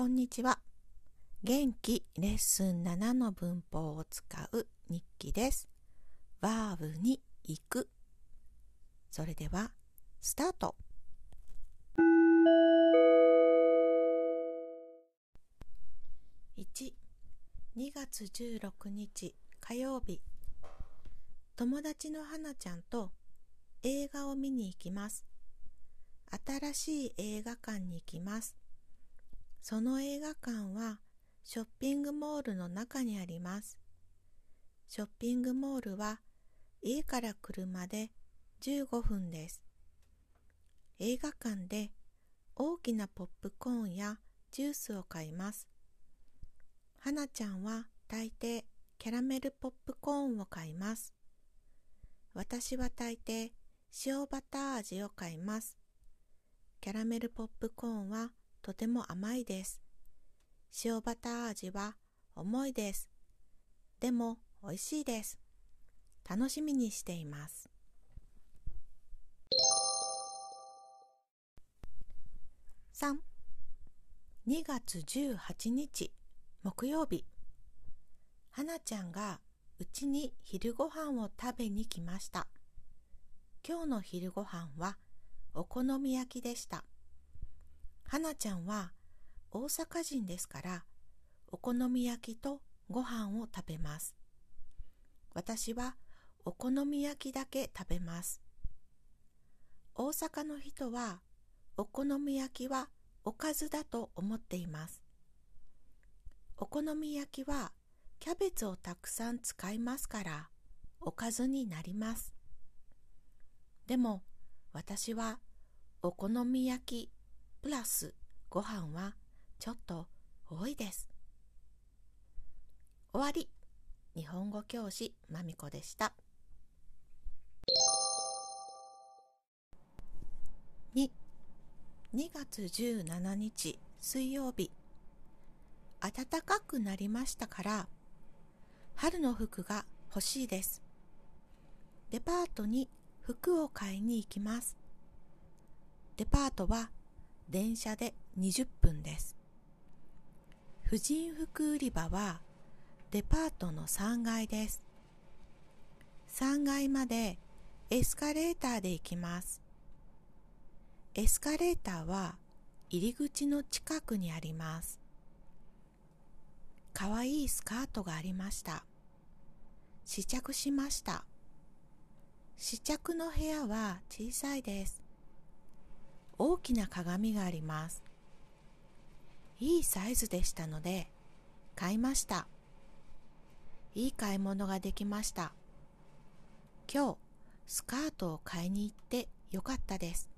こんにちは。元気レッスン7の文法を使う日記です。バーブに行く。それでは、スタート。1、2月16日火曜日。友達の花ちゃんと映画を見に行きます。新しい映画館に行きます。その映画館はショッピングモールの中にあります。ショッピングモールは家から車で15分です。映画館で大きなポップコーンやジュースを買います。はなちゃんは大抵キャラメルポップコーンを買います。私は大抵塩バター味を買います。キャラメルポップコーンはとても甘いです。塩バター味は重いです。でも美味しいです。楽しみにしています。3 2月18日木曜日はなちゃんがうちに昼ご飯を食べに来ました今日の昼ご飯はお好み焼きでしたはなちゃんは大阪人ですからお好み焼きとご飯を食べます。私はお好み焼きだけ食べます。大阪の人はお好み焼きはおかずだと思っています。お好み焼きはキャベツをたくさん使いますからおかずになります。でも私はお好み焼きプラスご飯はちょっと多いです。終わり。日本語教師まみこでした。2、2月17日水曜日。暖かくなりましたから、春の服が欲しいです。デパートに服を買いに行きます。デパートは電車で20分です。婦人服売り場はデパートの3階です。3階までエスカレーターで行きます。エスカレーターは入り口の近くにあります。かわいいスカートがありました。試着しました。試着の部屋は小さいです。大きな鏡があります。いいサイズでしたので買いました。いい買い物ができました。今日スカートを買いに行ってよかったです。